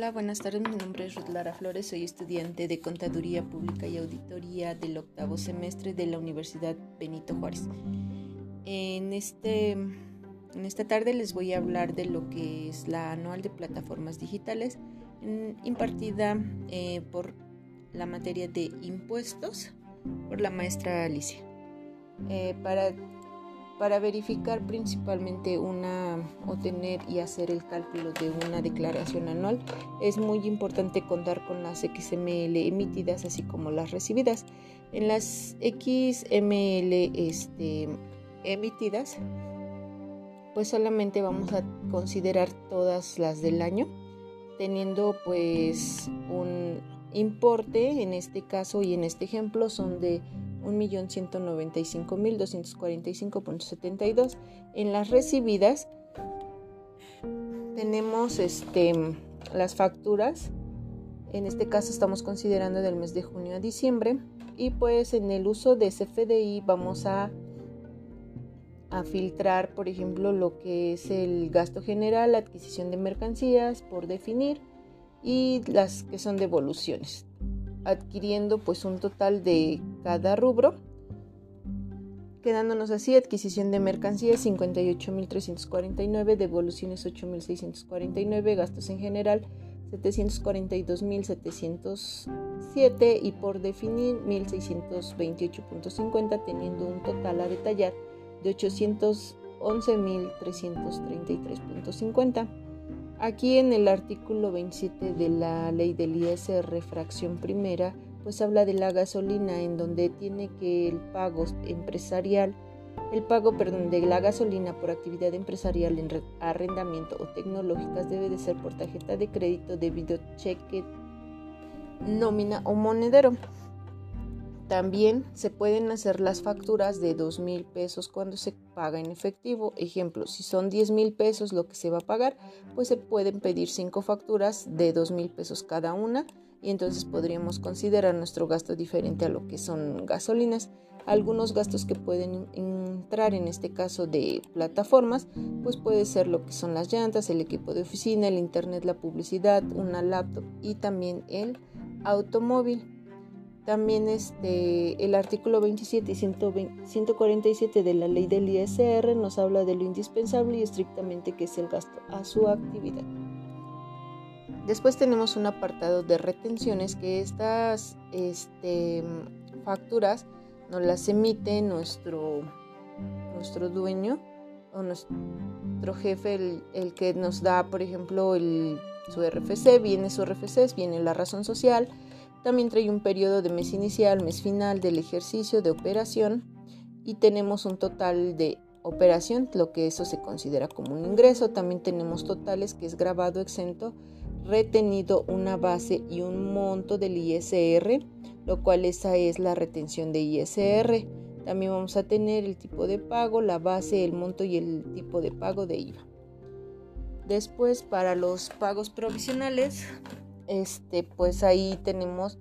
Hola, buenas tardes. Mi nombre es Ruth Lara Flores. Soy estudiante de Contaduría Pública y Auditoría del octavo semestre de la Universidad Benito Juárez. En, este, en esta tarde les voy a hablar de lo que es la anual de plataformas digitales impartida eh, por la materia de impuestos por la maestra Alicia. Eh, para para verificar principalmente una o tener y hacer el cálculo de una declaración anual es muy importante contar con las XML emitidas así como las recibidas. En las XML este, emitidas pues solamente vamos a considerar todas las del año teniendo pues un importe en este caso y en este ejemplo son de 1.195.245.72. En las recibidas tenemos este, las facturas. En este caso estamos considerando del mes de junio a diciembre. Y pues en el uso de CFDI vamos a, a filtrar, por ejemplo, lo que es el gasto general, adquisición de mercancías por definir y las que son devoluciones adquiriendo pues un total de cada rubro, quedándonos así adquisición de mercancías 58.349, devoluciones 8.649, gastos en general 742.707 y por definir 1.628.50 teniendo un total a detallar de 811.333.50. Aquí en el artículo 27 de la ley del ISR fracción primera, pues habla de la gasolina en donde tiene que el pago empresarial, el pago, perdón, de la gasolina por actividad empresarial en arrendamiento o tecnológicas debe de ser por tarjeta de crédito, debido cheque, nómina o monedero. También se pueden hacer las facturas de dos mil pesos cuando se paga en efectivo. Ejemplo, si son 10 mil pesos lo que se va a pagar, pues se pueden pedir cinco facturas de dos mil pesos cada una y entonces podríamos considerar nuestro gasto diferente a lo que son gasolinas. Algunos gastos que pueden entrar en este caso de plataformas, pues puede ser lo que son las llantas, el equipo de oficina, el internet, la publicidad, una laptop y también el automóvil. También este, el artículo 27 y 147 de la ley del ISR nos habla de lo indispensable y estrictamente que es el gasto a su actividad. Después tenemos un apartado de retenciones que estas este, facturas nos las emite nuestro, nuestro dueño o nuestro jefe, el, el que nos da, por ejemplo, el, su RFC, viene su RFC, viene la razón social, también trae un periodo de mes inicial, mes final del ejercicio de operación y tenemos un total de operación, lo que eso se considera como un ingreso. También tenemos totales que es grabado exento, retenido una base y un monto del ISR, lo cual esa es la retención de ISR. También vamos a tener el tipo de pago, la base, el monto y el tipo de pago de IVA. Después, para los pagos provisionales, este, pues ahí tenemos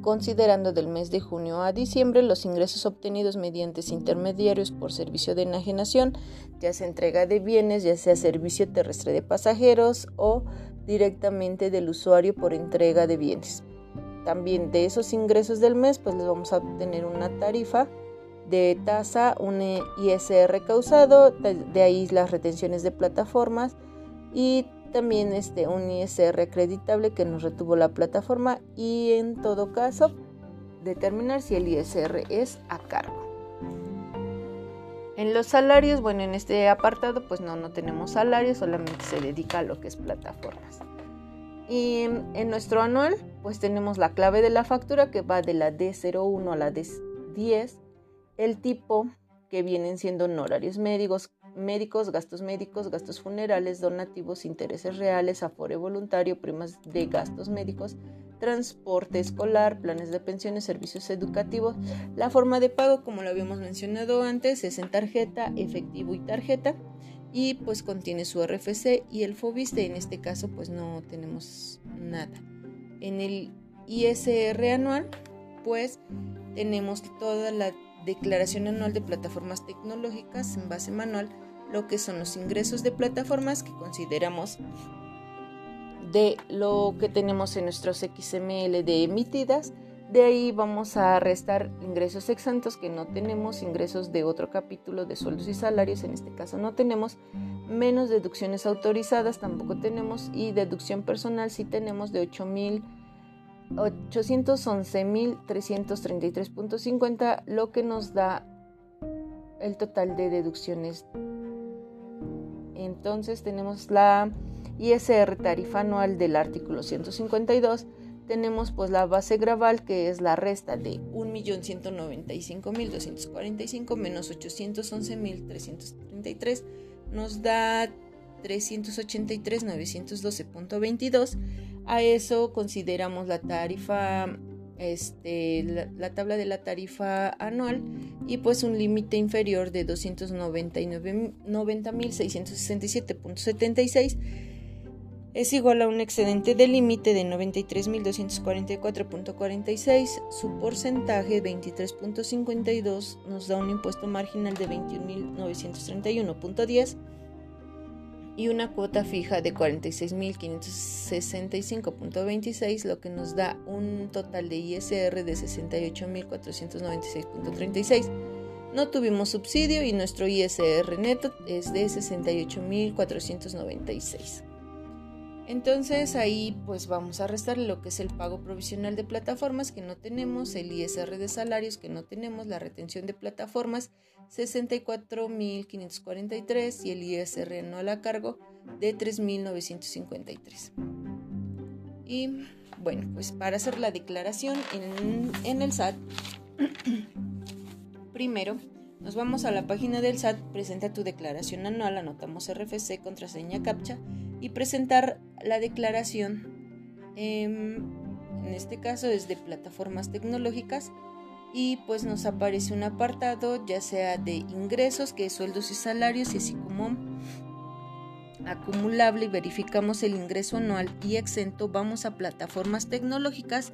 considerando del mes de junio a diciembre los ingresos obtenidos mediante intermediarios por servicio de enajenación, ya sea entrega de bienes, ya sea servicio terrestre de pasajeros o directamente del usuario por entrega de bienes. También de esos ingresos del mes, pues les vamos a obtener una tarifa de tasa, un ISR causado, de ahí las retenciones de plataformas y también este, un ISR acreditable que nos retuvo la plataforma y en todo caso determinar si el ISR es a cargo. En los salarios, bueno, en este apartado pues no, no tenemos salarios, solamente se dedica a lo que es plataformas. Y en nuestro anual pues tenemos la clave de la factura que va de la D01 a la D10, el tipo que vienen siendo honorarios médicos, médicos, gastos médicos, gastos funerales, donativos, intereses reales, afore voluntario, primas de gastos médicos, transporte escolar, planes de pensiones, servicios educativos. La forma de pago, como lo habíamos mencionado antes, es en tarjeta, efectivo y tarjeta. Y pues contiene su RFC y el FOBISTE. En este caso pues no tenemos nada. En el ISR anual pues tenemos toda la declaración anual de plataformas tecnológicas en base manual lo que son los ingresos de plataformas que consideramos de lo que tenemos en nuestros XML de emitidas. De ahí vamos a restar ingresos exentos que no tenemos, ingresos de otro capítulo de sueldos y salarios, en este caso no tenemos, menos deducciones autorizadas tampoco tenemos y deducción personal sí tenemos de 811.333.50, lo que nos da el total de deducciones. Entonces tenemos la ISR tarifa anual del artículo 152. Tenemos pues la base graval que es la resta de 1.195.245 menos 811.333 nos da 383.912.22. A eso consideramos la tarifa este, la, tabla de la tarifa anual y pues un límite inferior de 290.667.76 es igual a un excedente de límite de 93.244.46. Su porcentaje 23.52 nos da un impuesto marginal de 21.931.10 y una cuota fija de 46.565.26, lo que nos da un total de ISR de 68.496.36. No tuvimos subsidio y nuestro ISR neto es de 68.496. Entonces ahí pues vamos a restar lo que es el pago provisional de plataformas que no tenemos, el ISR de salarios que no tenemos, la retención de plataformas 64.543 y el ISR anual a cargo de 3.953. Y bueno, pues para hacer la declaración en, en el SAT, primero nos vamos a la página del SAT, presenta tu declaración anual, anotamos RFC, contraseña CAPTCHA y presentar la declaración. en este caso es de plataformas tecnológicas y pues nos aparece un apartado ya sea de ingresos que es sueldos y salarios y así como acumulable y verificamos el ingreso anual y exento vamos a plataformas tecnológicas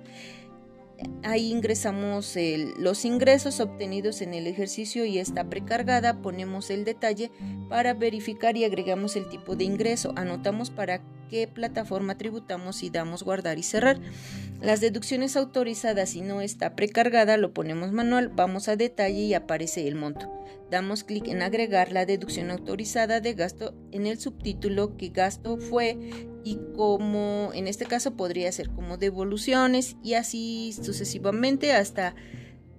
Ahí ingresamos los ingresos obtenidos en el ejercicio y está precargada, ponemos el detalle para verificar y agregamos el tipo de ingreso, anotamos para qué plataforma tributamos y damos guardar y cerrar. Las deducciones autorizadas si no está precargada lo ponemos manual, vamos a detalle y aparece el monto. Damos clic en agregar la deducción autorizada de gasto en el subtítulo que gasto fue y como en este caso podría ser como devoluciones y así sucesivamente hasta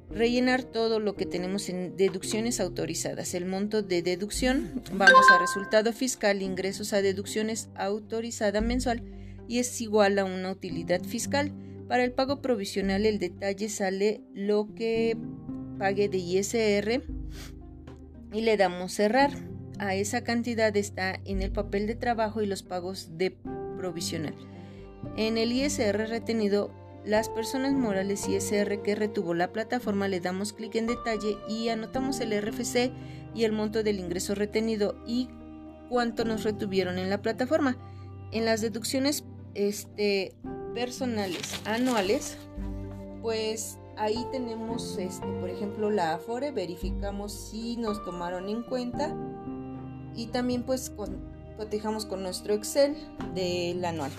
rellenar todo lo que tenemos en deducciones autorizadas. El monto de deducción, vamos a resultado fiscal, ingresos a deducciones autorizada mensual y es igual a una utilidad fiscal. Para el pago provisional el detalle sale lo que pague de ISR y le damos cerrar. A esa cantidad está en el papel de trabajo y los pagos de provisional. En el ISR retenido, las personas morales ISR que retuvo la plataforma le damos clic en detalle y anotamos el RFC y el monto del ingreso retenido y cuánto nos retuvieron en la plataforma. En las deducciones este, personales anuales, pues ahí tenemos, este, por ejemplo, la Afore, verificamos si nos tomaron en cuenta y también pues cotejamos con nuestro Excel del anual.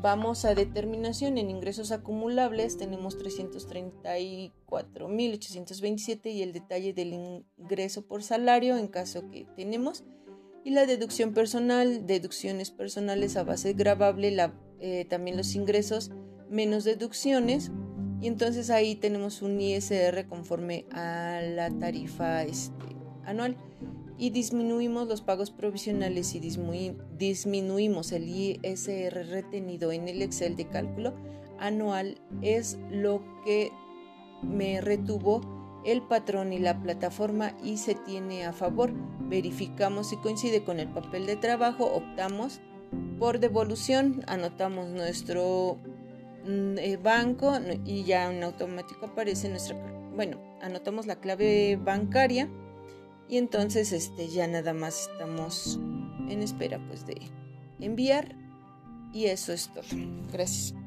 Vamos a determinación en ingresos acumulables, tenemos 334.827 y el detalle del ingreso por salario en caso que tenemos. Y la deducción personal, deducciones personales a base grabable, la, eh, también los ingresos menos deducciones. Y entonces ahí tenemos un ISR conforme a la tarifa este, anual y disminuimos los pagos provisionales y disminuimos el ISR retenido en el Excel de cálculo anual es lo que me retuvo el patrón y la plataforma y se tiene a favor. Verificamos si coincide con el papel de trabajo, optamos por devolución, anotamos nuestro mm, eh, banco y ya en automático aparece nuestra, bueno, anotamos la clave bancaria y entonces este ya nada más estamos en espera pues de enviar y eso es todo. Gracias.